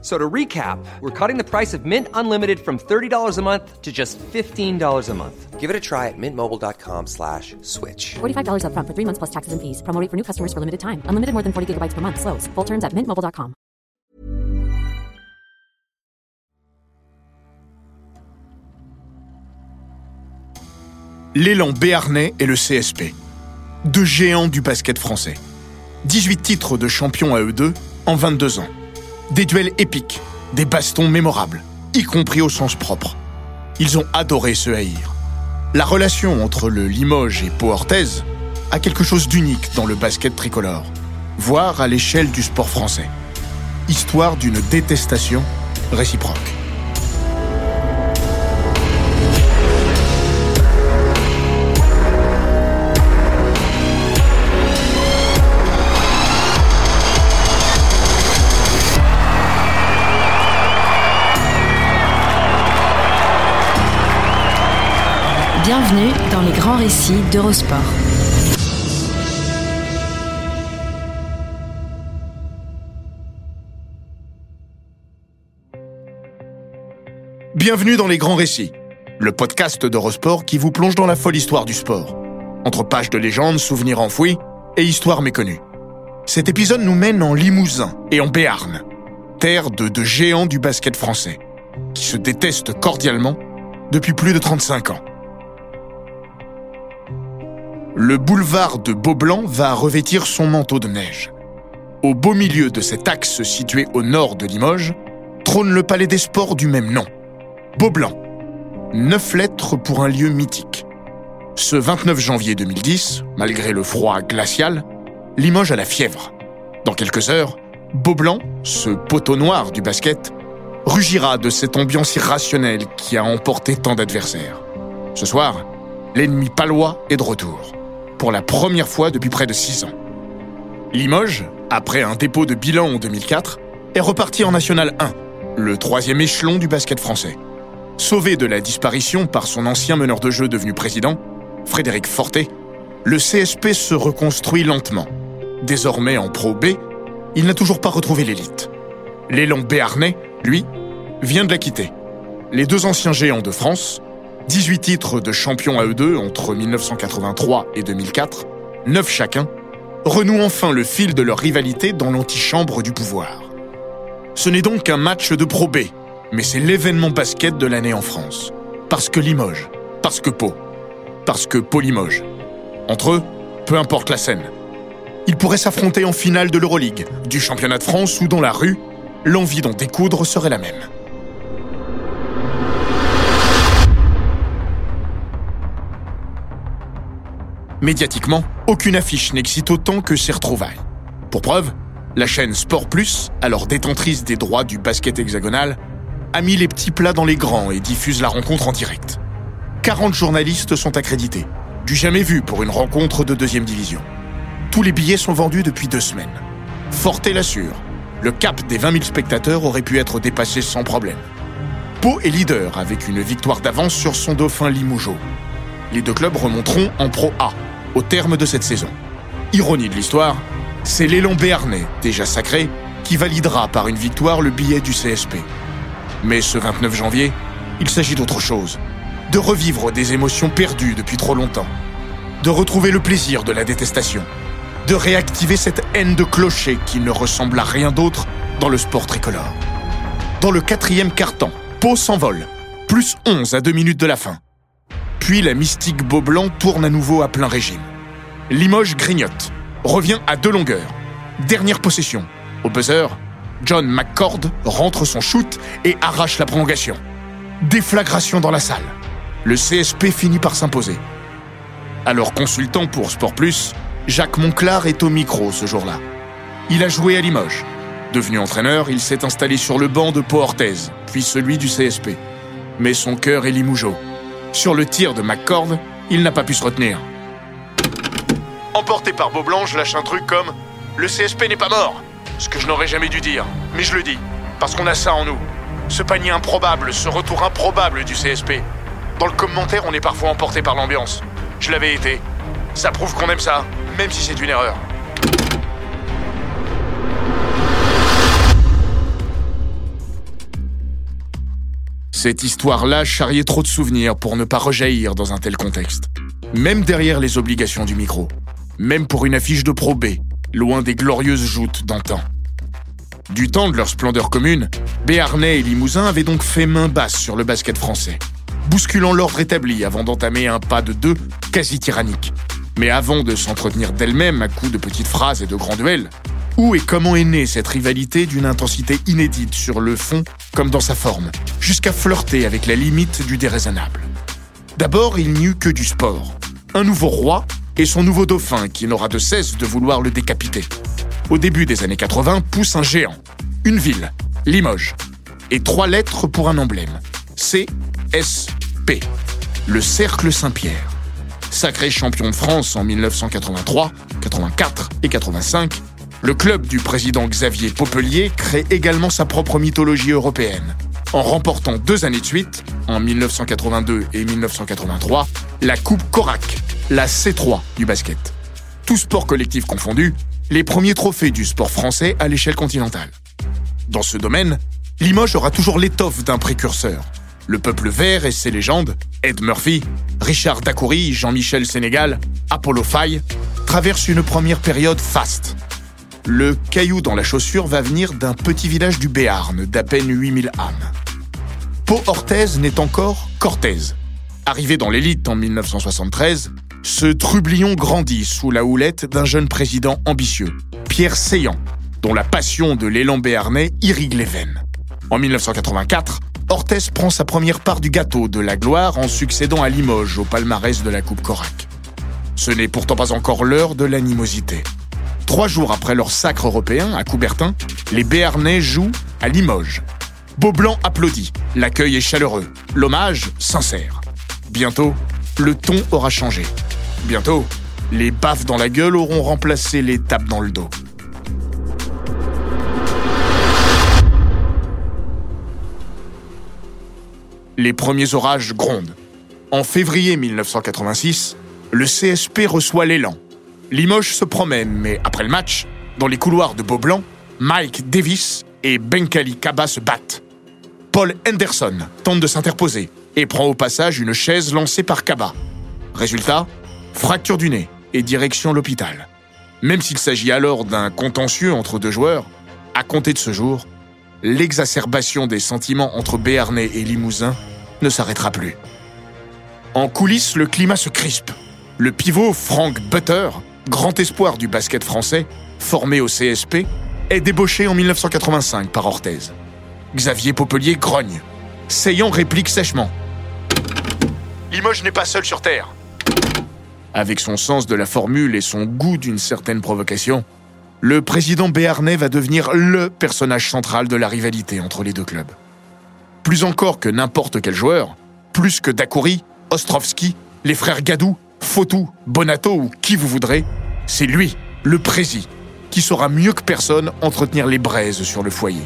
So to recap, we're cutting the price of Mint Unlimited from $30 a month to just $15 a month. Give it a try at mintmobile.com slash switch. $45 upfront for three months plus taxes and fees. Promo rate for new customers for limited time. Unlimited more than 40 gigabytes per month. Slows. Full terms at mintmobile.com. L'élan béarnais et le CSP. Deux géants du basket français. 18 titres de champion à eux deux en 22 ans. Des duels épiques, des bastons mémorables, y compris au sens propre. Ils ont adoré se haïr. La relation entre le Limoges et Pau Orthez a quelque chose d'unique dans le basket tricolore, voire à l'échelle du sport français. Histoire d'une détestation réciproque. Bienvenue dans les grands récits d'Eurosport. Bienvenue dans les grands récits, le podcast d'Eurosport qui vous plonge dans la folle histoire du sport. Entre pages de légendes, souvenirs enfouis et histoires méconnues. Cet épisode nous mène en Limousin et en Béarn, terre de deux géants du basket français, qui se détestent cordialement depuis plus de 35 ans. Le boulevard de Beaublanc va revêtir son manteau de neige. Au beau milieu de cet axe situé au nord de Limoges, trône le palais des sports du même nom. Beaublanc. Neuf lettres pour un lieu mythique. Ce 29 janvier 2010, malgré le froid glacial, Limoges a la fièvre. Dans quelques heures, Beaublanc, ce poteau noir du basket, rugira de cette ambiance irrationnelle qui a emporté tant d'adversaires. Ce soir, l'ennemi palois est de retour, pour la première fois depuis près de six ans. Limoges, après un dépôt de bilan en 2004, est reparti en National 1, le troisième échelon du basket français. Sauvé de la disparition par son ancien meneur de jeu devenu président, Frédéric Fortet, le CSP se reconstruit lentement. Désormais en Pro B, il n'a toujours pas retrouvé l'élite. L'élan béarnais, lui, vient de la quitter. Les deux anciens géants de France, 18 titres de champion à eux deux entre 1983 et 2004, 9 chacun, renouent enfin le fil de leur rivalité dans l'antichambre du pouvoir. Ce n'est donc qu'un match de Pro mais c'est l'événement basket de l'année en France. Parce que Limoges, parce que Pau, parce que Pau Limoges. Entre eux, peu importe la scène. Ils pourraient s'affronter en finale de l'Euroleague, du championnat de France ou dans la rue, l'envie d'en découdre serait la même. Médiatiquement, aucune affiche n'excite autant que ces retrouvailles. Pour preuve, la chaîne Sport Plus, alors détentrice des droits du basket hexagonal, a mis les petits plats dans les grands et diffuse la rencontre en direct. 40 journalistes sont accrédités, du jamais vu pour une rencontre de deuxième division. Tous les billets sont vendus depuis deux semaines. Forte l'assure, le cap des 20 000 spectateurs aurait pu être dépassé sans problème. Pau est leader avec une victoire d'avance sur son dauphin Limougeau. Les deux clubs remonteront en Pro A au terme de cette saison. Ironie de l'histoire, c'est l'élan béarnais, déjà sacré, qui validera par une victoire le billet du CSP. Mais ce 29 janvier, il s'agit d'autre chose. De revivre des émotions perdues depuis trop longtemps. De retrouver le plaisir de la détestation. De réactiver cette haine de clocher qui ne ressemble à rien d'autre dans le sport tricolore. Dans le quatrième quart-temps, Pau s'envole. Plus 11 à deux minutes de la fin. Puis la mystique Beaublanc tourne à nouveau à plein régime. Limoges grignote. Revient à deux longueurs. Dernière possession. Au buzzer, John McCord rentre son shoot et arrache la prolongation. Déflagration dans la salle. Le CSP finit par s'imposer. Alors consultant pour Sport Plus, Jacques Monclar est au micro ce jour-là. Il a joué à Limoges. Devenu entraîneur, il s'est installé sur le banc de Pau Orthez, puis celui du CSP. Mais son cœur est Limougeau. Sur le tir de McCord, il n'a pas pu se retenir. Emporté par Beaublanc, je lâche un truc comme Le CSP n'est pas mort Ce que je n'aurais jamais dû dire, mais je le dis, parce qu'on a ça en nous. Ce panier improbable, ce retour improbable du CSP. Dans le commentaire, on est parfois emporté par l'ambiance. Je l'avais été. Ça prouve qu'on aime ça, même si c'est une erreur. Cette histoire-là charriait trop de souvenirs pour ne pas rejaillir dans un tel contexte. Même derrière les obligations du micro. Même pour une affiche de Pro B, loin des glorieuses joutes d'antan. Du temps de leur splendeur commune, Béarnais et Limousin avaient donc fait main basse sur le basket français, bousculant l'ordre établi avant d'entamer un pas de deux quasi tyrannique. Mais avant de s'entretenir d'elle-même à coups de petites phrases et de grands duels, où et comment est née cette rivalité d'une intensité inédite sur le fond comme dans sa forme, jusqu'à flirter avec la limite du déraisonnable D'abord, il n'y eut que du sport. Un nouveau roi et son nouveau dauphin qui n'aura de cesse de vouloir le décapiter. Au début des années 80, pousse un géant. Une ville, Limoges. Et trois lettres pour un emblème. C-S-P. Le Cercle Saint-Pierre. Sacré champion de France en 1983, 84 et 85, le club du président Xavier Popelier crée également sa propre mythologie européenne, en remportant deux années de suite, en 1982 et 1983, la Coupe Korak, la C3 du basket. Tout sport collectif confondu, les premiers trophées du sport français à l'échelle continentale. Dans ce domaine, Limoges aura toujours l'étoffe d'un précurseur. Le peuple vert et ses légendes, Ed Murphy, Richard Dacoury, Jean-Michel Sénégal, Apollo Faye, traversent une première période faste, le caillou dans la chaussure va venir d'un petit village du Béarn d'à peine 8000 âmes. Pau Orthez n'est encore qu'Orthez. Arrivé dans l'élite en 1973, ce trublion grandit sous la houlette d'un jeune président ambitieux, Pierre Seillant, dont la passion de l'élan béarnais irrigue les veines. En 1984, Orthez prend sa première part du gâteau de la gloire en succédant à Limoges au palmarès de la Coupe Corac. Ce n'est pourtant pas encore l'heure de l'animosité. Trois jours après leur sacre européen à Coubertin, les Béarnais jouent à Limoges. Beaublanc applaudit, l'accueil est chaleureux, l'hommage sincère. Bientôt, le ton aura changé. Bientôt, les baffes dans la gueule auront remplacé les tapes dans le dos. Les premiers orages grondent. En février 1986, le CSP reçoit l'élan Limoges se promène, mais après le match, dans les couloirs de Beaublanc, Mike Davis et Benkali Kaba se battent. Paul Henderson tente de s'interposer et prend au passage une chaise lancée par Kaba. Résultat, fracture du nez et direction l'hôpital. Même s'il s'agit alors d'un contentieux entre deux joueurs, à compter de ce jour, l'exacerbation des sentiments entre Béarnais et Limousin ne s'arrêtera plus. En coulisses, le climat se crispe. Le pivot Frank Butter grand espoir du basket français, formé au CSP, est débauché en 1985 par Orthez. Xavier Popelier grogne. Seillant réplique sèchement. Limoges n'est pas seul sur Terre. Avec son sens de la formule et son goût d'une certaine provocation, le président béarnais va devenir LE personnage central de la rivalité entre les deux clubs. Plus encore que n'importe quel joueur, plus que Dacoury, Ostrovski, les frères Gadou, Fautou, Bonato ou qui vous voudrez, c'est lui, le prési, qui saura mieux que personne entretenir les braises sur le foyer,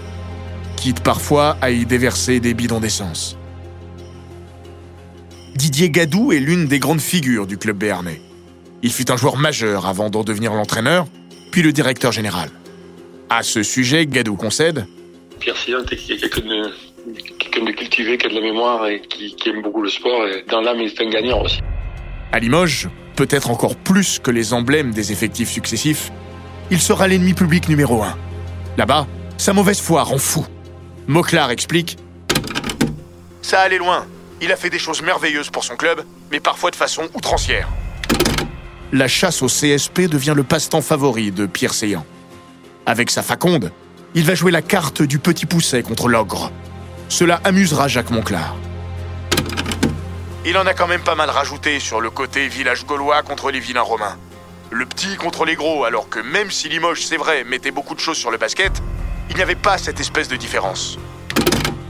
quitte parfois à y déverser des bidons d'essence. Didier Gadou est l'une des grandes figures du club béarnais. Il fut un joueur majeur avant d'en devenir l'entraîneur, puis le directeur général. À ce sujet, Gadou concède Pierre Sillon est quelqu'un de, de cultivé, qui a de la mémoire et qui, qui aime beaucoup le sport. Et dans l'âme, il est un gagnant aussi. À Limoges, peut-être encore plus que les emblèmes des effectifs successifs, il sera l'ennemi public numéro un. Là-bas, sa mauvaise foi rend fou. Moclar explique Ça allait loin. Il a fait des choses merveilleuses pour son club, mais parfois de façon outrancière. La chasse au CSP devient le passe-temps favori de Pierre Seillant. Avec sa faconde, il va jouer la carte du petit pousset contre l'ogre. Cela amusera Jacques Monclar. Il en a quand même pas mal rajouté sur le côté village gaulois contre les vilains romains. Le petit contre les gros, alors que même si Limoges, c'est vrai, mettait beaucoup de choses sur le basket, il n'y avait pas cette espèce de différence.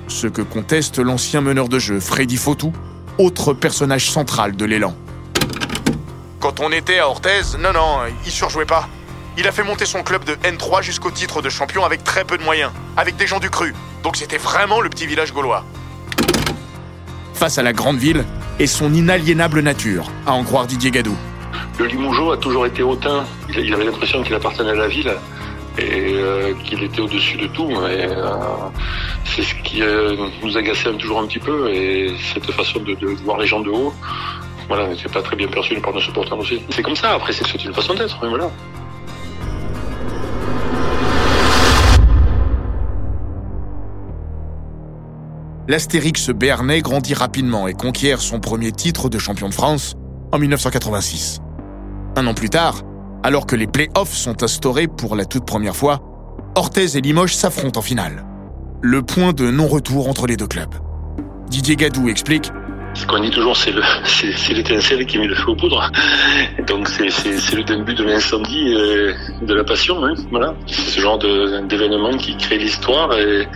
Ce que conteste l'ancien meneur de jeu, Freddy Fautou, autre personnage central de l'élan. Quand on était à Orthez, non, non, il surjouait pas. Il a fait monter son club de N3 jusqu'au titre de champion avec très peu de moyens, avec des gens du cru. Donc c'était vraiment le petit village gaulois. Face à la grande ville et son inaliénable nature, à en croire Didier Gadou. Le Limougeot a toujours été hautain. Il avait l'impression qu'il appartenait à la ville et euh, qu'il était au-dessus de tout. Euh, c'est ce qui euh, nous agaçait toujours un petit peu et cette façon de, voir les gens de haut. Voilà, n'était pas très bien perçu par nos supporters aussi. C'est comme ça, après c'est une façon d'être, voilà. L'Astérix béarnais grandit rapidement et conquiert son premier titre de champion de France en 1986. Un an plus tard, alors que les play-offs sont instaurés pour la toute première fois, Orthez et Limoges s'affrontent en finale. Le point de non-retour entre les deux clubs. Didier Gadou explique Ce qu'on dit toujours, c'est c'est, l'étincelle qui met le feu aux poudres. Donc c'est, le début de l'incendie, euh, de la passion. Hein, voilà, c'est ce genre d'événement qui crée l'histoire et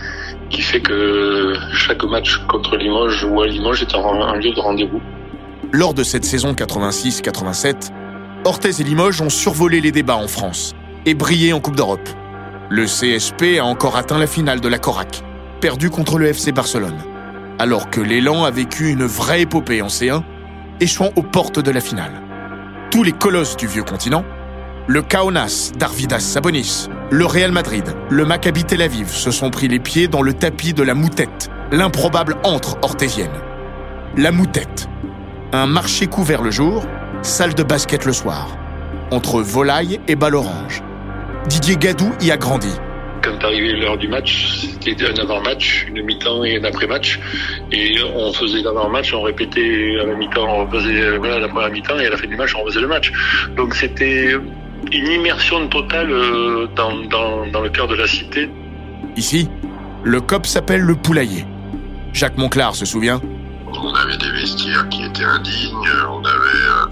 qui fait que chaque match contre Limoges ou à Limoges est un, lieu de rendez-vous. Lors de cette saison 86-87, Orthez et Limoges ont survolé les débats en France et brillé en Coupe d'Europe. Le CSP a encore atteint la finale de la Corac, perdu contre le FC Barcelone, alors que l'élan a vécu une vraie épopée en C1, échouant aux portes de la finale. Tous les colosses du vieux continent, le Kaunas d'Arvidas Sabonis, le Real Madrid, le Maccabi Tel Aviv se sont pris les pieds dans le tapis de la moutette, l'improbable entre orthésienne. La moutette. Un marché couvert le jour, salle de basket le soir. Entre volaille et balle orange. Didier Gadou y a grandi. Quand arrivait l'heure du match, c'était un avant-match, une mi-temps et un après-match. Et on faisait l'avant-match, on répétait à la mi-temps, on faisait la première mi-temps et à la fin du match, on faisait le match. Donc c'était une immersion totale euh, dans, dans, dans le cœur de la cité. Ici, le COP s'appelle le Poulailler. Jacques Monclar se souvient On avait des vestiaires qui étaient indignes, on avait, euh,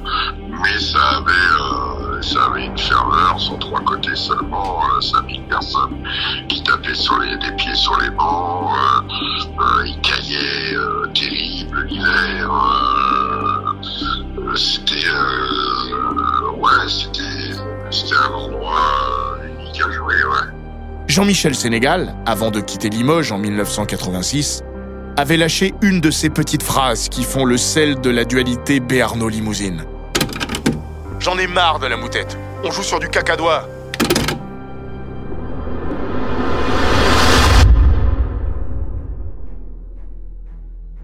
mais ça avait, euh, ça avait une ferveur sur trois côtés seulement, euh, 5000 personnes qui tapaient sur les, des pieds sur les bancs, euh, euh, ils caillaient, euh, terrible l'hiver. c'était, euh, ouais, c'était, c'était un endroit euh, ouais. Jean-Michel Sénégal, avant de quitter Limoges en 1986, avait lâché une de ces petites phrases qui font le sel de la dualité Béarno-Limousine. J'en ai marre de la moutette. On joue sur du cacadois.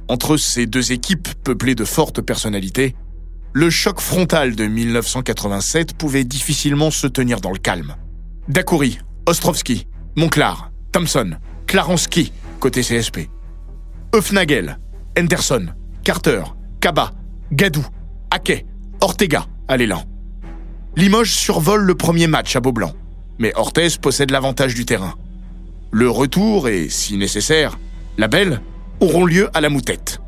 Entre ces deux équipes peuplées de fortes personnalités, le choc frontal de 1987 pouvait difficilement se tenir dans le calme. Dacoury, Ostrovski, Monclar, Thompson, Klaranski, côté CSP. Eufnagel, Henderson, Carter, Kaba, Gadou, Hackey, Ortega à l'élan. Limoges survole le premier match à Beaublanc, mais Orthez possède l'avantage du terrain. Le retour et, si nécessaire, la belle auront lieu à la moutette.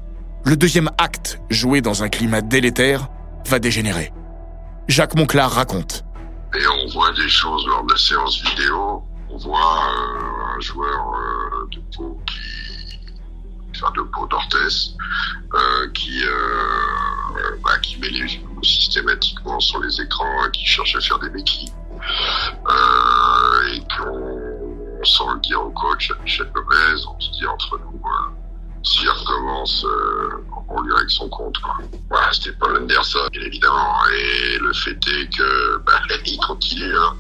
Le deuxième acte, joué dans un climat délétère, va dégénérer. Jacques Monclar raconte. Et on voit des choses lors de la séance vidéo. On voit euh, un joueur euh, de peau qui, enfin de peau d'Orthès, euh, qui, bah, qui met les genoux systématiquement sur les écrans, et qui cherche à faire des béquilles. Et qu'on on sent le dire au coach, à Michel Gomez, on se dit entre nous, s'il recommence, on lui règle son compte. Quoi. C'était Paul Anderson, bien évidemment. Et le fait est que bah, il continue hein,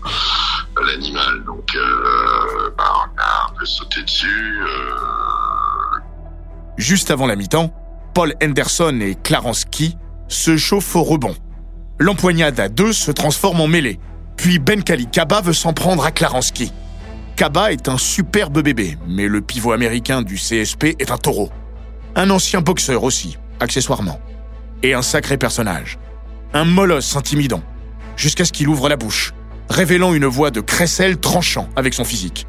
l'animal. Donc, euh, bah, on a un peu sauté dessus. Euh, Juste avant la mi-temps, Paul Henderson et Klaranski se chauffent au rebond. L'empoignade à deux se transforme en mêlée. Puis Ben Kali Kaba veut s'en prendre à Klaranski. Kaba est un superbe bébé, mais le pivot américain du CSP est un taureau. Un ancien boxeur aussi, accessoirement. Et un sacré personnage. Un molosse intimidant. Jusqu'à ce qu'il ouvre la bouche, révélant une voix de crécelle tranchant avec son physique.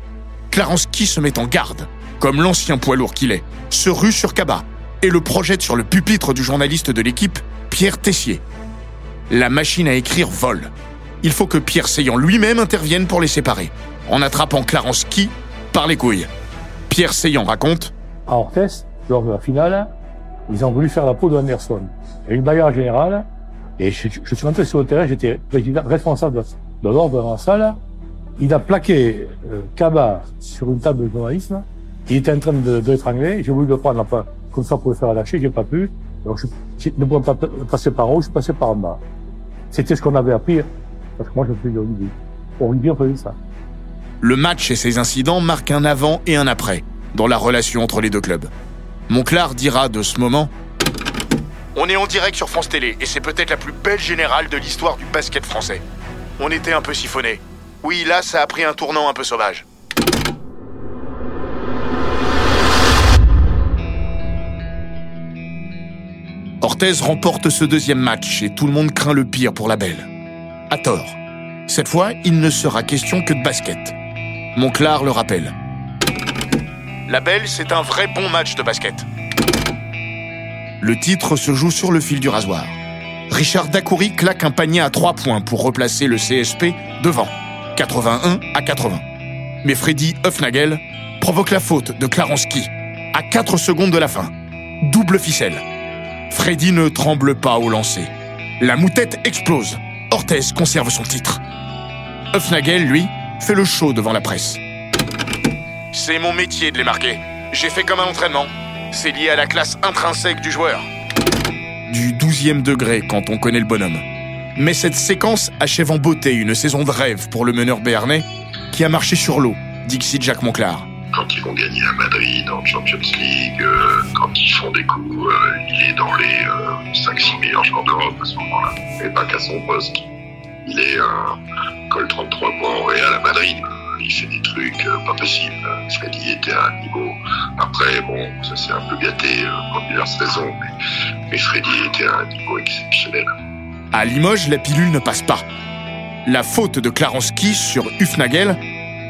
Klaranski se met en garde, comme l'ancien poids lourd qu'il est, se rue sur Kaba et le projette sur le pupitre du journaliste de l'équipe, Pierre Tessier. La machine à écrire vole. Il faut que Pierre Seillant lui-même intervienne pour les séparer, en attrapant Klaranski par les couilles. Pierre Seillant raconte à Orthez, lors de la finale, ils ont voulu faire la peau de Anderson. Il y a eu une bagarre générale, et je, je suis rentré sur le terrain, j'étais responsable de D'abord, dans la salle, il a plaqué euh, Kaba sur une table de journalisme. Il était en train de, l'étrangler. J'ai voulu le prendre enfin, comme ça pour le faire lâcher, j'ai pas pu. Donc, je, ne pouvais pas passer par haut, je passé par en bas. C'était ce qu'on avait appris, parce que moi, je suis de rugby. Au rugby, on faisait ça. Le match et ses incidents marquent un avant et un après dans la relation entre les deux clubs. Monclar dira de ce moment On est en direct sur France Télé et c'est peut-être la plus belle générale de l'histoire du basket français. On était un peu siphonné. Oui, là, ça a pris un tournant un peu sauvage. Orthez remporte ce deuxième match et tout le monde craint le pire pour la belle. À tort. Cette fois, il ne sera question que de basket. Monclar le rappelle. La belle, c'est un vrai bon match de basket. Le titre se joue sur le fil du rasoir. Richard Dacoury claque un panier à 3 points pour replacer le CSP devant, 81 à 80. Mais Freddy Huffnagel provoque la faute de Klaronski à 4 secondes de la fin. Double ficelle. Freddy ne tremble pas au lancer. La moutette explose. Orthez conserve son titre. Huffnagel, lui, fait le show devant la presse. C'est mon métier de les marquer. J'ai fait comme un entraînement. C'est lié à la classe intrinsèque du joueur. Du 12e degré quand on connaît le bonhomme. Mais cette séquence achève en beauté une saison de rêve pour le meneur béarnais qui a marché sur l'eau, Dixit Jacques Monclar. Quand ils vont gagner à Madrid en Champions League, euh, quand ils font des coups, euh, il est dans les euh, 5-6 meilleurs joueurs d'Europe à ce moment-là. Et pas qu'à son poste. Il est un col 33 points au Real à Madrid. Il fait des trucs euh, pas possibles. Freddy était à un niveau. Après, bon, ça s'est un peu gâté euh, pour diverses raisons, mais, mais Freddy était à un niveau exceptionnel. À Limoges, la pilule ne passe pas. La faute de Klaronski sur Hufnagel,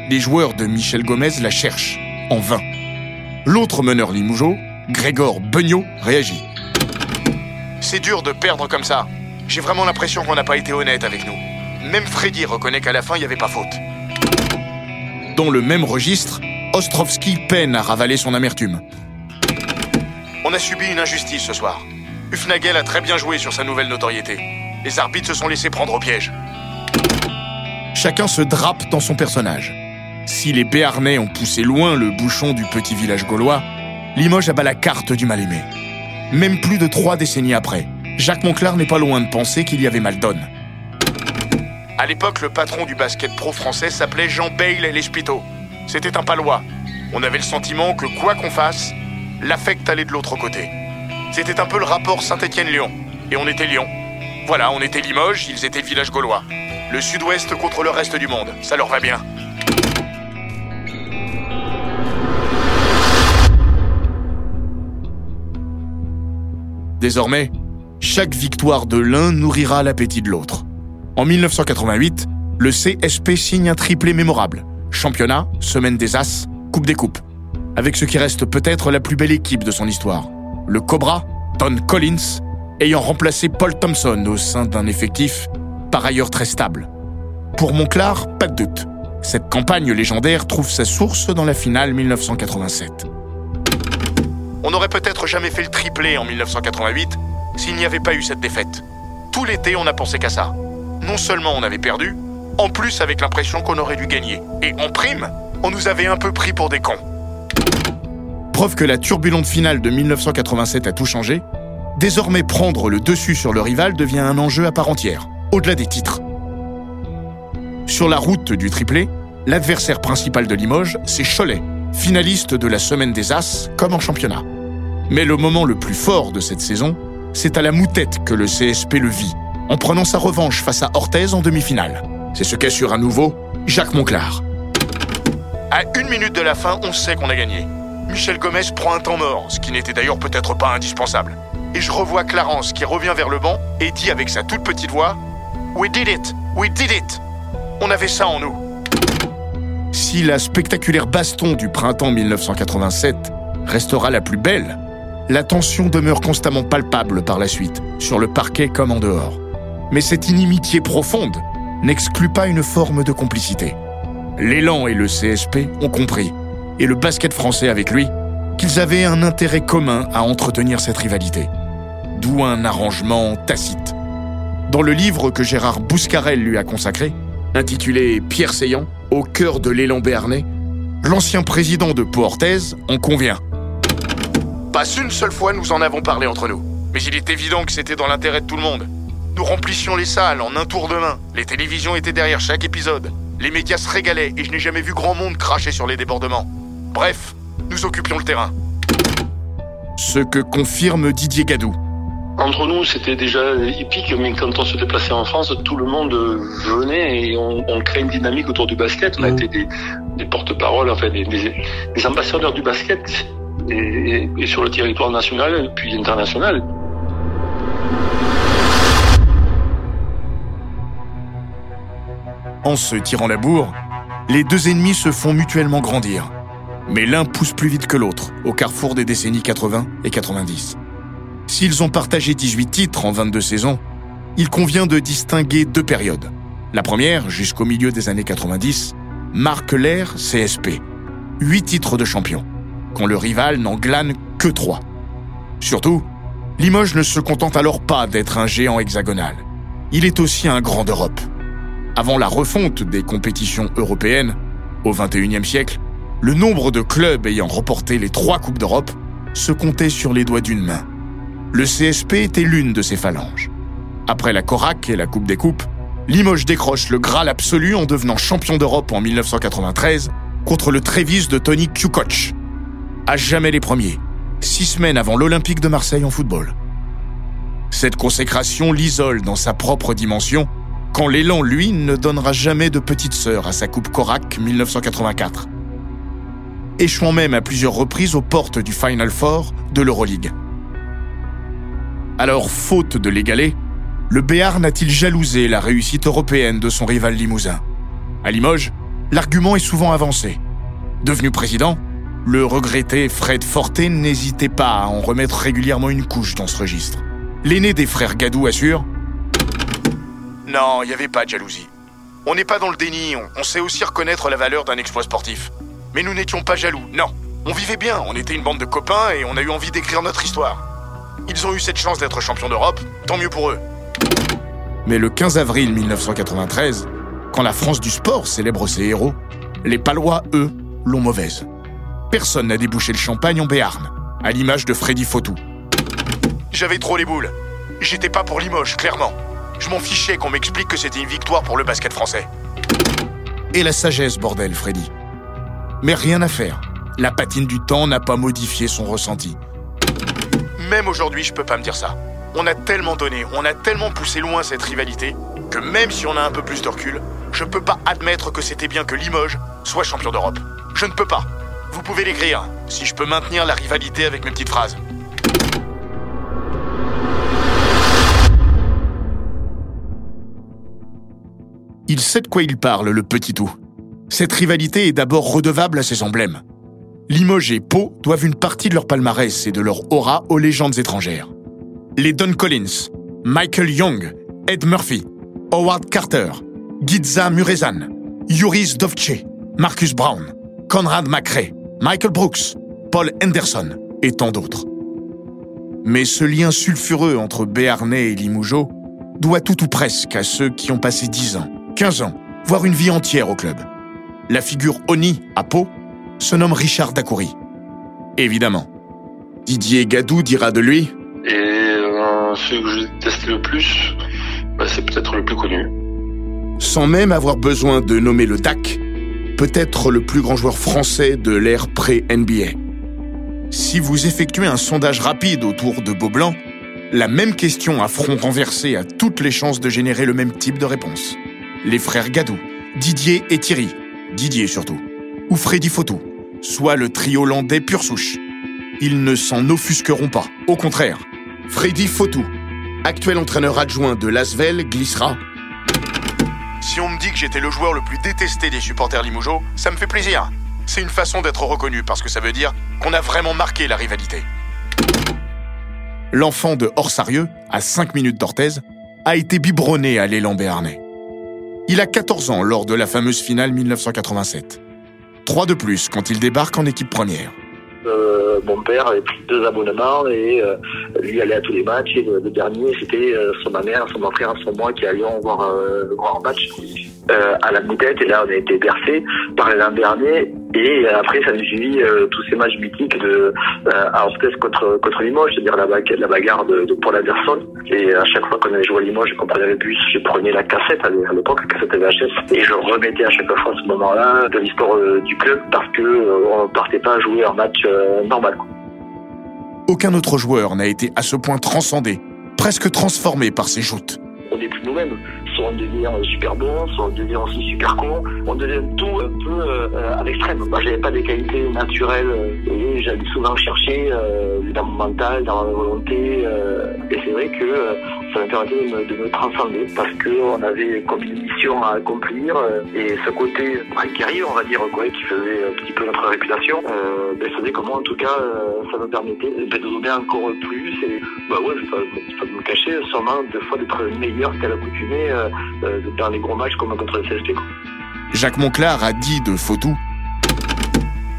les joueurs de Michel Gomez la cherchent, en vain. L'autre meneur limougeau, Grégor Beugnot, réagit. C'est dur de perdre comme ça. J'ai vraiment l'impression qu'on n'a pas été honnête avec nous. Même Freddy reconnaît qu'à la fin, il n'y avait pas faute. Dans le même registre, Ostrovski peine à ravaler son amertume. On a subi une injustice ce soir. Hufnagel a très bien joué sur sa nouvelle notoriété. Les arbitres se sont laissés prendre au piège. Chacun se drape dans son personnage. Si les Béarnais ont poussé loin le bouchon du petit village gaulois, Limoges abat la carte du mal-aimé. Même plus de trois décennies après, Jacques Monclar n'est pas loin de penser qu'il y avait mal donne. À l'époque, le patron du basket pro français s'appelait Jean Bayle Lespito. C'était un palois. On avait le sentiment que quoi qu'on fasse, l'affect allait de l'autre côté. C'était un peu le rapport Saint-Étienne-Lyon. Et on était Lyon. Voilà, on était Limoges, ils étaient village gaulois. Le sud-ouest contre le reste du monde, ça leur va bien. Désormais, chaque victoire de l'un nourrira l'appétit de l'autre. En 1988, le CSP signe un triplé mémorable. Championnat, Semaine des As, Coupe des Coupes. Avec ce qui reste peut-être la plus belle équipe de son histoire. Le Cobra, Don Collins, ayant remplacé Paul Thompson au sein d'un effectif par ailleurs très stable. Pour Monclar, pas de doute. Cette campagne légendaire trouve sa source dans la finale 1987. On n'aurait peut-être jamais fait le triplé en 1988 s'il n'y avait pas eu cette défaite. Tout l'été, on n'a pensé qu'à ça. Non seulement on avait perdu, en plus avec l'impression qu'on aurait dû gagner. Et en prime, on nous avait un peu pris pour des cons. Preuve que la turbulente finale de 1987 a tout changé, désormais prendre le dessus sur le rival devient un enjeu à part entière, au-delà des titres. Sur la route du triplé, l'adversaire principal de Limoges, c'est Cholet, finaliste de la Semaine des As, comme en championnat. Mais le moment le plus fort de cette saison, c'est à la moutette que le CSP le vit, en prenant sa revanche face à Orthez en demi-finale. C'est ce qu'assure à nouveau Jacques Monclar. À une minute de la fin, on sait qu'on a gagné. Michel Gomez prend un temps mort, ce qui n'était d'ailleurs peut-être pas indispensable. Et je revois Clarence qui revient vers le banc et dit avec sa toute petite voix We did it! We did it! On avait ça en nous. Si la spectaculaire baston du printemps 1987 restera la plus belle, la tension demeure constamment palpable par la suite, sur le parquet comme en dehors. Mais cette inimitié profonde n'exclut pas une forme de complicité. L'élan et le CSP ont compris, et le basket français avec lui, qu'ils avaient un intérêt commun à entretenir cette rivalité. D'où un arrangement tacite. Dans le livre que Gérard Bouscarel lui a consacré, Intitulé Pierre Seillant, au cœur de l'élan béarnais, l'ancien président de Pau Orthez en convient. Pas une seule fois nous en avons parlé entre nous, mais il est évident que c'était dans l'intérêt de tout le monde. Nous remplissions les salles en un tour de main, les télévisions étaient derrière chaque épisode, les médias se régalaient et je n'ai jamais vu grand monde cracher sur les débordements. Bref, nous occupions le terrain. Ce que confirme Didier Gadou. Entre nous, c'était déjà épique, mais quand on se déplaçait en France, tout le monde venait et on, on crée une dynamique autour du basket. On a été des, des porte-paroles, enfin des, des, des, ambassadeurs du basket et, sur le territoire national puis international. En se tirant la bourre, les deux ennemis se font mutuellement grandir. Mais l'un pousse plus vite que l'autre, au carrefour des décennies 80 et 90. S'ils ont partagé 18 titres en 22 saisons, il convient de distinguer deux périodes. La première, jusqu'au milieu des années 90, marque l'ère CSP. 8 titres de champion, quand le rival n'en glane que 3. Surtout, Limoges ne se contente alors pas d'être un géant hexagonal. Il est aussi un grand d'Europe. Avant la refonte des compétitions européennes, au XXIe siècle, le nombre de clubs ayant remporté les trois Coupes d'Europe se comptait sur les doigts d'une main. Le CSP était l'une de ces phalanges. Après la Corac et la Coupe des Coupes, Limoges décroche le Graal absolu en devenant champion d'Europe en 1993 contre le Trévis de Tony Kukoc. À jamais les premiers, six semaines avant l'Olympique de Marseille en football. Cette consécration l'isole dans sa propre dimension, quand l'élan, lui, ne donnera jamais de petite sœur à sa Coupe Corac 1984. Échouant même à plusieurs reprises aux portes du Final Four de l'Euroleague. Alors, faute de l'égaler, le Béarn a-t-il jalousé la réussite européenne de son rival limousin? À Limoges, l'argument est souvent avancé. Devenu président, le regretté Fred Forte n'hésitait pas à en remettre régulièrement une couche dans ce registre. L'aîné des frères Gadou assure Non, il n'y avait pas de jalousie. On n'est pas dans le déni, on, on sait aussi reconnaître la valeur d'un exploit sportif. Mais nous n'étions pas jaloux, non. On vivait bien, on était une bande de copains et on a eu envie d'écrire notre histoire. Ils ont eu cette chance d'être champions d'Europe, tant mieux pour eux. Mais le 15 avril 1993, quand la France du sport célèbre ses héros, les Palois, eux, l'ont mauvaise. Personne n'a débouché le champagne en Béarn, à l'image de Freddy Fautou. J'avais trop les boules. J'étais pas pour Limoges, clairement. Je m'en fichais qu'on m'explique que c'était une victoire pour le basket français. Et la sagesse, bordel, Freddy. Mais rien à faire. La patine du temps n'a pas modifié son ressenti. Même aujourd'hui, je peux pas me dire ça. On a tellement donné, on a tellement poussé loin cette rivalité, que même si on a un peu plus de recul, je peux pas admettre que c'était bien que Limoges soit champion d'Europe. Je ne peux pas. Vous pouvez l'écrire, si je peux maintenir la rivalité avec mes petites phrases. Il sait de quoi il parle, le petit tout. Cette rivalité est d'abord redevable à ses emblèmes. Limoges et Pau doivent une partie de leur palmarès et de leur aura aux légendes étrangères. Les Don Collins, Michael Young, Ed Murphy, Howard Carter, Gidza Murezan, Yuris Dovce, Marcus Brown, Conrad McRae, Michael Brooks, Paul Henderson et tant d'autres. Mais ce lien sulfureux entre Béarnais et Limougeau doit tout ou presque à ceux qui ont passé 10 ans, 15 ans, voire une vie entière au club. La figure Oni à Pau se nomme Richard Dacoury. Évidemment. Didier Gadou dira de lui Et euh, celui que je déteste le plus, bah, c'est peut-être le plus connu. Sans même avoir besoin de nommer le DAC, peut-être le plus grand joueur français de l'ère pré-NBA. Si vous effectuez un sondage rapide autour de Beaublanc, la même question à front renversé a toutes les chances de générer le même type de réponse. Les frères Gadou, Didier et Thierry, Didier surtout, ou Freddy Fautou, soit le trio landais pure souche. Ils ne s'en offusqueront pas. Au contraire, Freddy Fautou, actuel entraîneur adjoint de Lasvel, glissera. Si on me dit que j'étais le joueur le plus détesté des supporters Limougeau, ça me fait plaisir. C'est une façon d'être reconnu parce que ça veut dire qu'on a vraiment marqué la rivalité. L'enfant de Orsarieux, à 5 minutes d'Orthez, a été biberonné à l'élan béarnais. Il a 14 ans lors de la fameuse finale 1987. Trois de plus quand il débarque en équipe première. Euh, mon père avait pris deux abonnements et euh, lui allait à tous les matchs. Et le, le dernier, c'était euh, son ma mère, son frère, son moi qui allions voir voir un match à la Moudette. Et là, on a été bercés par l'an dernier. Et euh, après, ça nous suivi euh, tous ces matchs mythiques de euh, à Orthez contre contre Limoges, c'est-à-dire la, bagarre- la bagarre de, de Paul Anderson. Et à chaque fois qu'on allait jouer à Limoges, qu'on prenait le bus, je prenais la cassette à l'é- à l'époque, la cassette VHS, et je remettais à chaque fois à ce moment-là de l'histoire euh, du club parce que euh, on partait pas jouer un match euh, normal. quoi. Aucun autre joueur n'a été à ce point transcendé, presque transformé par ses joutes. on n'est plus nous-mêmes. Soit on devient super bon, soit on devient aussi super con. On devient tout un peu euh, à l'extrême. Moi, j'avais pas des qualités naturelles euh, et j'allais souvent chercher euh, dans mon mental, dans ma volonté. euh, et c'est vrai que euh, ça m'a permis de me, de me transcender parce qu'on avait comme une mission à accomplir euh, et ce côté bah, guerrier, on va dire, qui faisait un petit peu notre réputation, euh, ben, faisait que moi, en tout cas, euh, ça me permettait ben, de donner encore plus et bah ouais, vais pas me cacher, sûrement deux fois d'être meilleur qu'à l'accoutumée euh, euh, dans les gros matchs comme contre le CSP. quoi. Jacques Monclar a dit de Fautou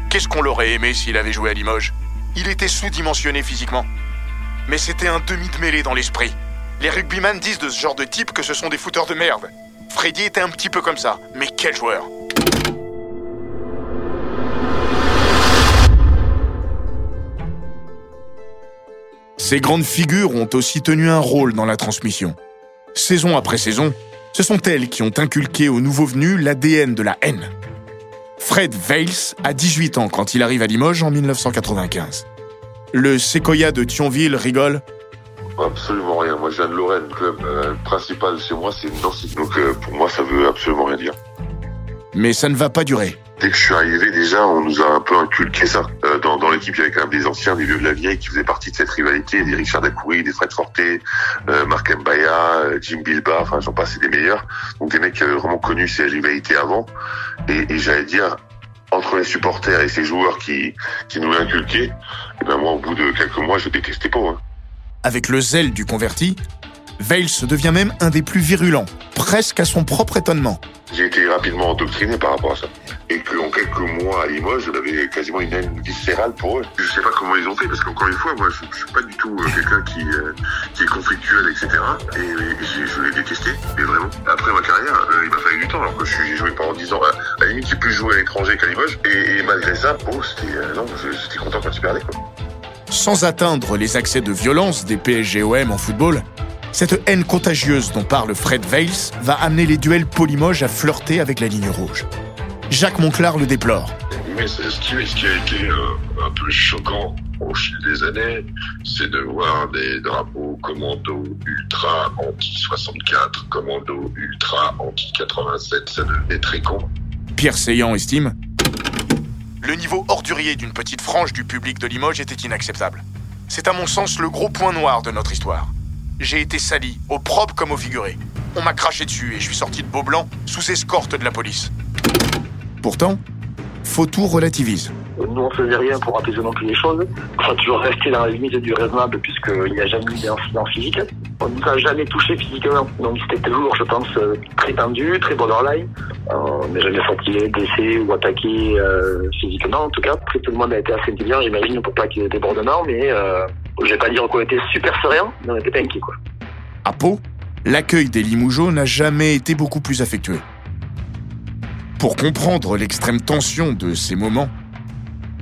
Qu'est-ce qu'on l'aurait aimé s'il avait joué à Limoges? Il était sous-dimensionné physiquement. Mais c'était un demi de mêlée dans l'esprit. Les rugbyman disent de ce genre de type que ce sont des fouteurs de merde. Freddy était un petit peu comme ça, mais quel joueur Ces grandes figures ont aussi tenu un rôle dans la transmission. Saison après saison, ce sont elles qui ont inculqué aux nouveaux venus l'ADN de la haine. Fred Veils a 18 ans quand il arrive à Limoges en 1995. Le séquoia de Thionville rigole. Absolument rien. Moi, je viens de Lorraine. Le club euh, principal chez moi, c'est Nancy. Donc, euh, pour moi, ça veut absolument rien dire. Mais ça ne va pas durer. Dès que je suis arrivé, déjà, on nous a un peu inculqué ça. Euh, dans dans l'équipe, il y avait quand même des anciens, des vieux de la vieille qui faisaient partie de cette rivalité, des Richard Dacoury, des Fred Forte, euh, Marc Mbaya, euh, Jim Bilba, enfin, j'en passe, c'est des meilleurs. Donc, des mecs qui avaient vraiment connu ces rivalités avant. Et, et j'allais dire, entre les supporters et ces joueurs qui, qui nous l'inculquaient, eh ben moi, au bout de quelques mois, je détestais pas. Hein. Avec le zèle du converti, Veils devient même un des plus virulents, presque à son propre étonnement. J'ai été rapidement endoctriné par rapport à ça. Et qu'en quelques mois à Limoges, j'avais quasiment une haine viscérale pour eux. Je sais pas comment ils ont fait, parce qu'encore une fois, moi, je, je suis pas du tout euh, quelqu'un qui, euh, qui est conflictuel, etc. Et, je l'ai détesté, mais vraiment. Après ma carrière, euh, il m'a fallu du temps, alors que j'ai joué pendant 10 ans. À, à la limite, j'ai plus joué à l'étranger qu'à Limoges. Et, et malgré ça, oh, c'était, euh, non, j'étais content quand ils perdaient, quoi. Sans atteindre les accès de violence des PSGOM en football, cette haine contagieuse dont parle Fred Veils va amener les duels Polimoges à flirter avec la ligne rouge. Jacques Monclar le déplore. Mais ce qui, ce qui a été euh, un peu choquant au fil des années, c'est de voir des drapeaux commando ultra anti-64, commando ultra anti-87, ça devenait très con. Pierre Seillant estime Le niveau ordurier d'une petite frange du public de Limoges était inacceptable. C'est à mon sens le gros point noir de notre histoire. J'ai été sali, au propre comme au figuré. On m'a craché dessus et je suis sorti de Beaublanc sous escorte de la police. Pourtant, Fautour relativise. Nous, on faisait rien pour apaiser non plus les choses. On a toujours resté dans la limite du raisonnable puisqu'il n'y a jamais eu d'incident physique. On ne nous a jamais touché physiquement. Donc c'était toujours, je pense, euh, très tendu, très borderline. Euh, On n'est jamais sorti blessé ou attaqué euh, physiquement en tout cas. Après, tout le monde a été assez intelligent, j'imagine, pour pas qu'il y ait des débordements, mais euh, je vais pas dire qu'on était super serein, mais on était pas quoi. À Pau, l'accueil des Limougeaux n'a jamais été beaucoup plus affectueux. Pour comprendre l'extrême tension de ces moments,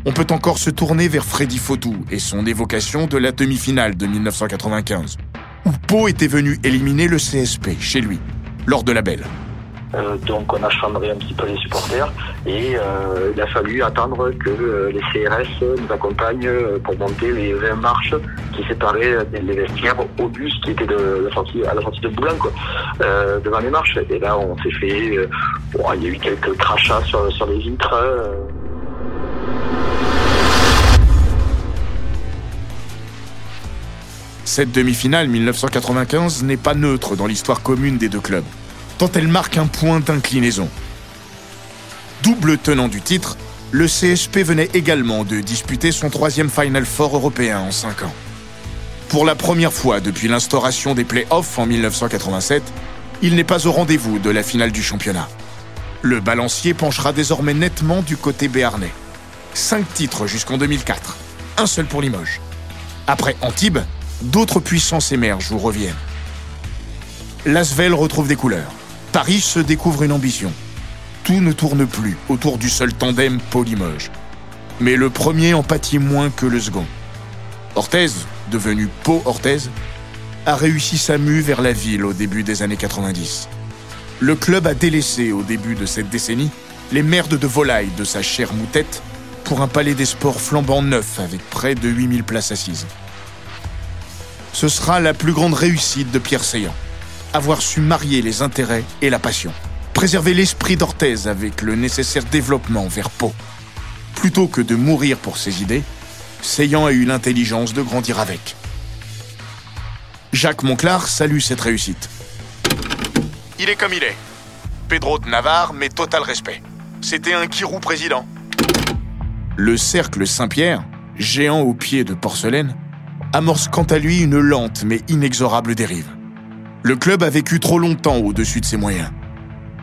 on peut encore se tourner vers Freddy Fautou et son évocation de la demi-finale de 1995, où Pau était venu éliminer le CSP chez lui, lors de la belle. Euh, donc on a chambré un petit peu les supporters et euh, il a fallu attendre que euh, les CRS nous accompagnent pour monter les 20 marches qui séparaient les vestiaires au bus qui était à la sortie de Boulogne devant les marches. Et là on s'est fait, bon, il y a eu quelques crachats sur, sur les vitres. Cette demi-finale 1995 n'est pas neutre dans l'histoire commune des deux clubs, tant elle marque un point d'inclinaison. Double tenant du titre, le CSP venait également de disputer son troisième Final Four européen en cinq ans. Pour la première fois depuis l'instauration des play-offs en 1987, il n'est pas au rendez-vous de la finale du championnat. Le balancier penchera désormais nettement du côté béarnais. Cinq titres jusqu'en 2004. Un seul pour Limoges. Après Antibes, d'autres puissances émergent ou reviennent. L'Asvel retrouve des couleurs. Paris se découvre une ambition. Tout ne tourne plus autour du seul tandem Pau-Limoges. Mais le premier en pâtit moins que le second. Orthez, devenu Pau-Orthez, a réussi sa mue vers la ville au début des années 90. Le club a délaissé au début de cette décennie les merdes de volaille de sa chère moutette pour un palais des sports flambant neuf avec près de 8000 places assises. Ce sera la plus grande réussite de Pierre Seillant. Avoir su marier les intérêts et la passion. Préserver l'esprit d'Orthez avec le nécessaire développement vers Pau. Plutôt que de mourir pour ses idées, Seillant a eu l'intelligence de grandir avec. Jacques Monclar salue cette réussite. Il est comme il est. Pedro de Navarre, mais total respect. C'était un Kirou président. Le cercle Saint-Pierre, géant aux pieds de porcelaine, amorce quant à lui une lente mais inexorable dérive. Le club a vécu trop longtemps au-dessus de ses moyens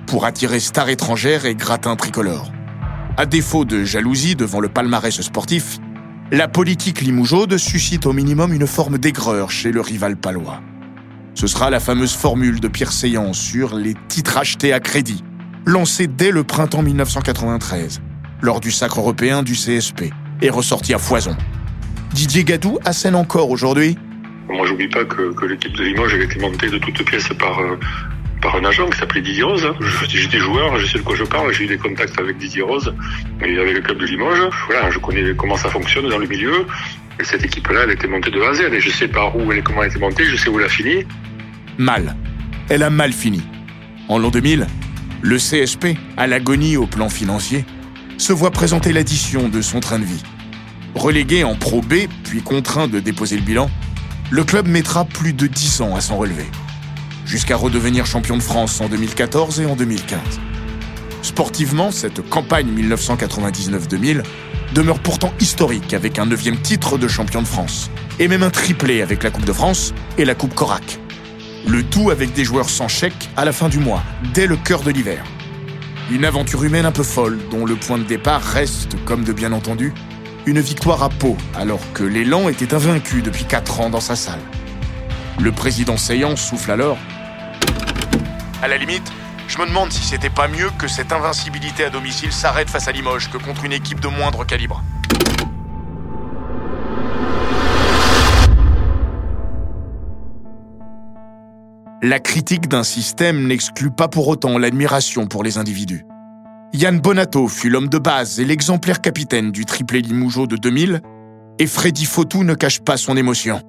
pour attirer stars étrangères et gratins tricolores. À défaut de jalousie devant le palmarès sportif, la politique limougeaude suscite au minimum une forme d'aigreur chez le rival palois. Ce sera la fameuse formule de Pierre Seillant sur les titres achetés à crédit, lancée dès le printemps 1993, lors du sacre européen du CSP, et ressortie à foison. Didier Gadou assène encore aujourd'hui. Moi, j'oublie pas que, l'équipe de Limoges avait été montée de toutes pièces par, euh, par un agent qui s'appelait Didier Rose. hein. J'étais joueur, je sais de quoi je parle, j'ai eu des contacts avec Didier Rose et avec le club de Limoges. Voilà, je connais comment ça fonctionne dans le milieu. Et cette équipe-là, elle était montée de A à Z. Et je sais par où elle est, comment elle était montée, je sais où elle a fini. Mal. Elle a mal fini. En l'an 2000, le CSP, à l'agonie au plan financier, se voit présenter l'addition de son train de vie. Relégué en Pro B, puis contraint de déposer le bilan, le club mettra plus de 10 ans à s'en relever, jusqu'à redevenir champion de France en 2014 et en 2015. Sportivement, cette campagne 1999-2000 demeure pourtant historique avec un neuvième titre de champion de France, et même un triplé avec la Coupe de France et la Coupe Corac. Le tout avec des joueurs sans chèque à la fin du mois, dès le cœur de l'hiver. Une aventure humaine un peu folle, dont le point de départ reste, comme de bien entendu, une victoire à Pau, alors que l'élan était invaincu depuis 4 ans dans sa salle. Le président Seillant souffle alors. À la limite, je me demande si c'était pas mieux que cette invincibilité à domicile s'arrête face à Limoges que contre une équipe de moindre calibre. La critique d'un système n'exclut pas pour autant l'admiration pour les individus. Yann Bonato fut l'homme de base et l'exemplaire capitaine du triplé Limougeau de 2000, et Freddy Fautou ne cache pas son émotion.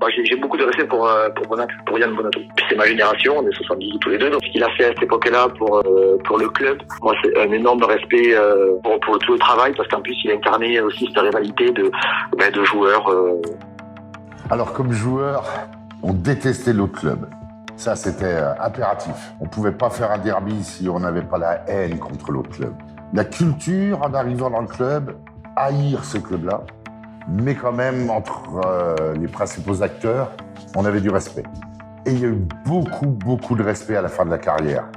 Moi, J'ai j'ai beaucoup de respect pour, euh, pour, Bonato, pour Yann Bonato. Puis C'est ma génération, on est 78 tous les deux. Donc ce qu'il a fait à cette époque-là pour, euh, pour le club, moi c'est un énorme respect euh, pour, pour tout le travail parce qu'en plus il incarnait aussi cette rivalité de, ben, de joueurs. euh, Alors comme joueur, on détestait l'autre club. Ça, c'était euh, impératif. On pouvait pas faire un derby si on n'avait pas la haine contre l'autre club. La culture, en arrivant dans le club, haïr ce club-là, mais quand même, entre euh, les principaux acteurs, on avait du respect. Et il y a eu beaucoup, beaucoup de respect à la fin de la carrière.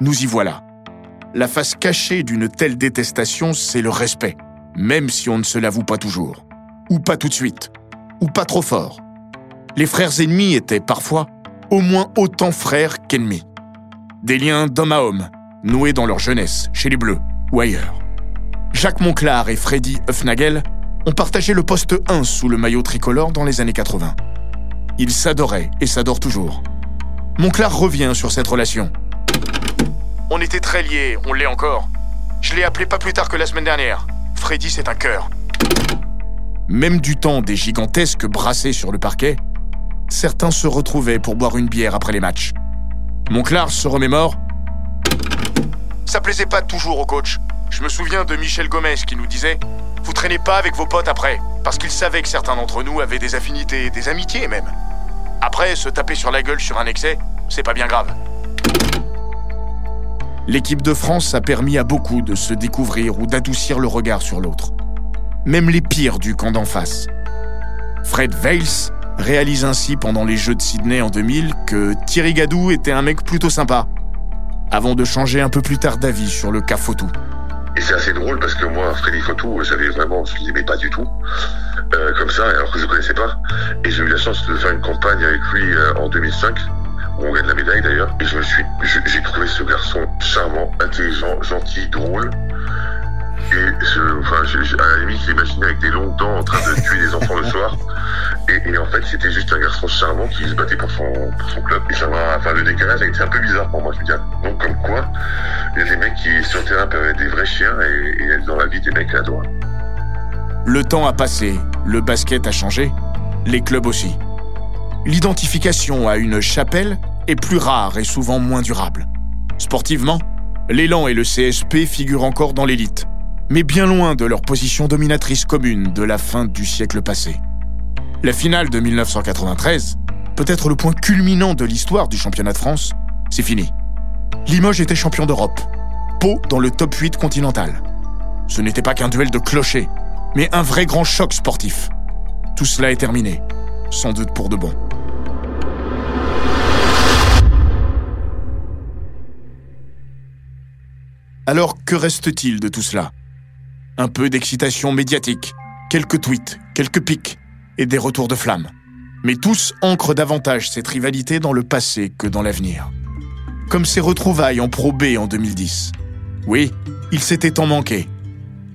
Nous y voilà. La face cachée d'une telle détestation, c'est le respect, même si on ne se l'avoue pas toujours. Ou pas tout de suite. Ou pas trop fort. Les frères ennemis étaient parfois au moins autant frères qu'ennemis. Des liens d'homme à homme, noués dans leur jeunesse, chez les Bleus ou ailleurs. Jacques Monclar et Freddy Huffnagel ont partagé le poste 1 sous le maillot tricolore dans les années 80. Ils s'adoraient et s'adorent toujours. Monclar revient sur cette relation. On était très liés, on l'est encore. Je l'ai appelé pas plus tard que la semaine dernière. Freddy, c'est un cœur. Même du temps des gigantesques brassés sur le parquet, certains se retrouvaient pour boire une bière après les matchs. Monclar se remémore. Ça plaisait pas toujours au coach. Je me souviens de Michel Gomez qui nous disait Vous traînez pas avec vos potes après, parce qu'il savait que certains d'entre nous avaient des affinités, des amitiés même. Après, se taper sur la gueule sur un excès, c'est pas bien grave. L'équipe de France a permis à beaucoup de se découvrir ou d'adoucir le regard sur l'autre. Même les pires du camp d'en face. Fred Weiss réalise ainsi pendant les Jeux de Sydney en 2000 que Thierry Gadou était un mec plutôt sympa, avant de changer un peu plus tard d'avis sur le cas Fautou. Et c'est assez drôle parce que moi, Freddy Fotou, j'avais vraiment, je l'aimais pas du tout, euh, comme ça, alors que je connaissais pas. Et j'ai eu la chance de faire une campagne avec lui euh, en 2005 où on gagne la médaille d'ailleurs. Et je me suis, j'ai trouvé ce garçon charmant, intelligent, gentil, drôle. Et je, enfin, je, à la limite, j'imaginais avec des longs dents en train de tuer des enfants le soir. Et, en fait, c'était juste un garçon charmant qui se battait pour son, club. Et ça m'a, enfin, le décalage a été un peu bizarre pour moi, je veux dire. Donc, comme quoi, il y a des mecs qui, sur le terrain, peuvent être des vrais chiens et, et dans la vie des mecs adorables. Le temps a passé, le basket a changé, les clubs aussi. L'identification à une chapelle est plus rare et souvent moins durable. Sportivement, l'élan et le CSP figurent encore dans l'élite, mais bien loin de leur position dominatrice commune de la fin du siècle passé. La finale de 1993, peut-être le point culminant de l'histoire du championnat de France, c'est fini. Limoges était champion d'Europe, Pau dans le top 8 continental. Ce n'était pas qu'un duel de clochers, mais un vrai grand choc sportif. Tout cela est terminé, sans doute pour de bon. Alors que reste-t-il de tout cela? Un peu d'excitation médiatique, quelques tweets, quelques pics et des retours de flamme. Mais tous ancrent davantage cette rivalité dans le passé que dans l'avenir. Comme ces retrouvailles en Pro B en 2010. Oui, il s'était tant manqué.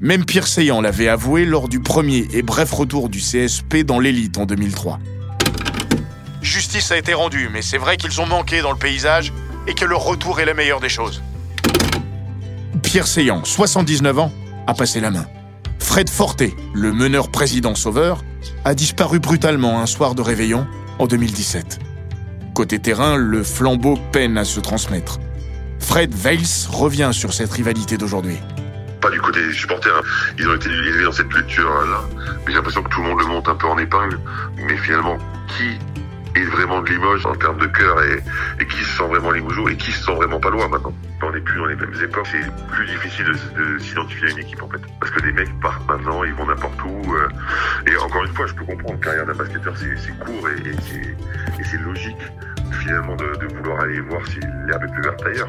Même Pierre Seyant l'avait avoué lors du premier et bref retour du CSP dans l'élite en 2003. Justice a été rendue, mais c'est vrai qu'ils ont manqué dans le paysage et que leur retour est la meilleure des choses. Pierre Seyant, 79 ans, a passé la main. Fred Forté, le meneur président sauveur, a disparu brutalement un soir de réveillon en 2017. Côté terrain, le flambeau peine à se transmettre. Fred Weils revient sur cette rivalité d'aujourd'hui. Pas du côté des supporters, hein. ils ont été élevés dans cette lecture-là, mais j'ai l'impression que tout le monde le monte un peu en épingle. Mais finalement, qui est vraiment de Limoges en termes de cœur et, et qui se sent vraiment Limougeau et qui se sent vraiment pas loin maintenant On n'est plus dans les mêmes époques, c'est plus difficile de, de s'identifier à une équipe en fait. Parce que les mecs partent maintenant, ils vont n'importe où. euh, et encore une fois, je peux comprendre, la carrière d'un basketteur c'est court et, et c'est- et logique finalement de, de vouloir aller voir si l'herbe est plus verte ailleurs.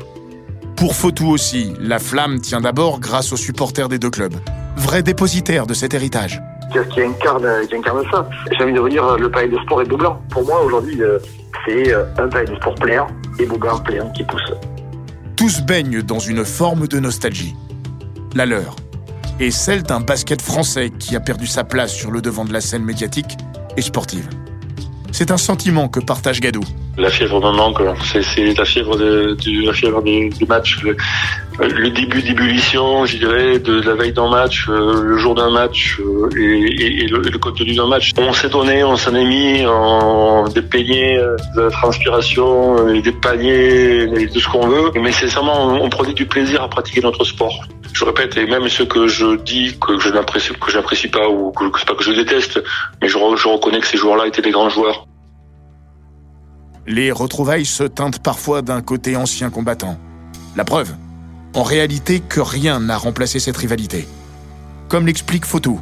Pour Fotou aussi, la flamme tient d'abord grâce aux supporters des deux clubs, vrais dépositaires de cet héritage. Qui, incarne, incarne ça. J'ai envie de vous dire, le palais de sport est blanc. Pour moi, aujourd'hui, euh, c'est euh, un palais de sport plein et blanc plein qui pousse. Tous baignent dans une forme de nostalgie. La leur. Et celle d'un basket français qui a perdu sa place sur le devant de la scène médiatique et sportive. C'est un sentiment que partage Gadou. La fièvre me manque. C'est, la fièvre de, de- la fièvre. Le, début d'ébullition, je dirais, de la veille d'un match, euh, le jour d'un match euh, et, et- et le, et contenu d'un match. On s'est donné, on s'en est mis en des euh, de transpiration, euh, des paniers, et de ce qu'on veut. Mais c'est seulement, on, on du plaisir à pratiquer notre sport. Je répète, et même ce que je dis que je n'apprécie, pas ou que, c'est pas que je déteste, mais je, je reconnais que ces joueurs-là étaient des grands joueurs. Les retrouvailles se teintent parfois d'un côté ancien combattant. La preuve En réalité, que rien n'a remplacé cette rivalité. Comme l'explique Fotou.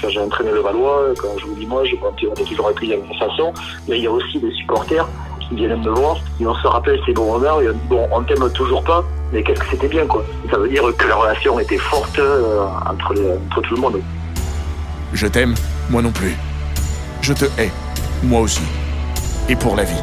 Quand j'ai entraîné le Valois, quand je vous dis moi, je on est toujours accueilli de la même façon. Mais il y a aussi des supporters qui viennent me voir, qui on se rappelle ces bons moments, et bon, on t'aime toujours pas, mais qu'est-ce que c'était bien, quoi. Ça veut dire que la relation était forte euh, entre, les- entre tout le monde. Je t'aime, moi non plus. Je te hais, moi aussi. Et pour la vie.